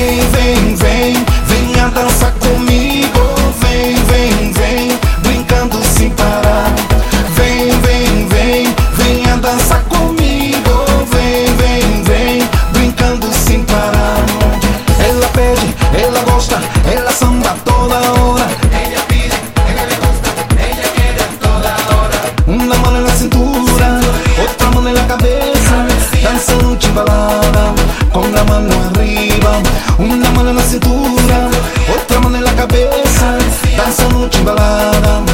Things. cabeça, dançando timbalada.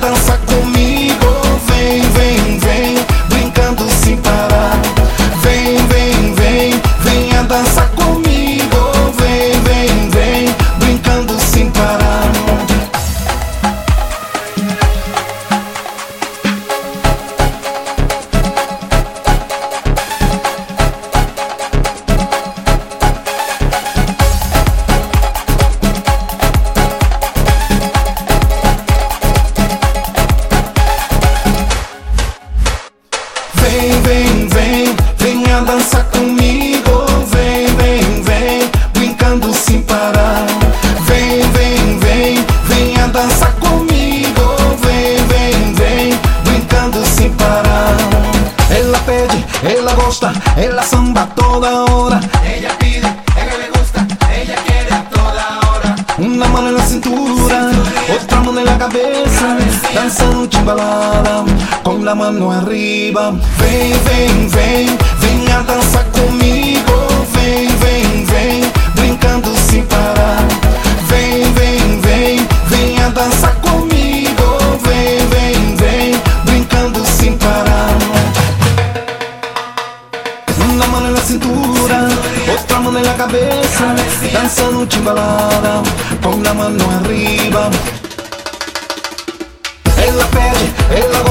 dança dança dançar comigo. Vem, vem, vem, brincando sem parar. Vem, vem, vem, venha dançar comigo. Vem, vem, vem, brincando sem parar. Ela pede, ela gosta, ela samba toda hora. danzando chimbalada com a mão arriba. Vem, vem, vem, vem a danzar comigo. Vem, vem, vem, brincando sem parar. Vem, vem, vem, venha dançar comigo. Vem, vem, vem, brincando sem parar. Uma mão na cintura, outra mão na cabeça, dançando chimbalada com a mão arriba. en la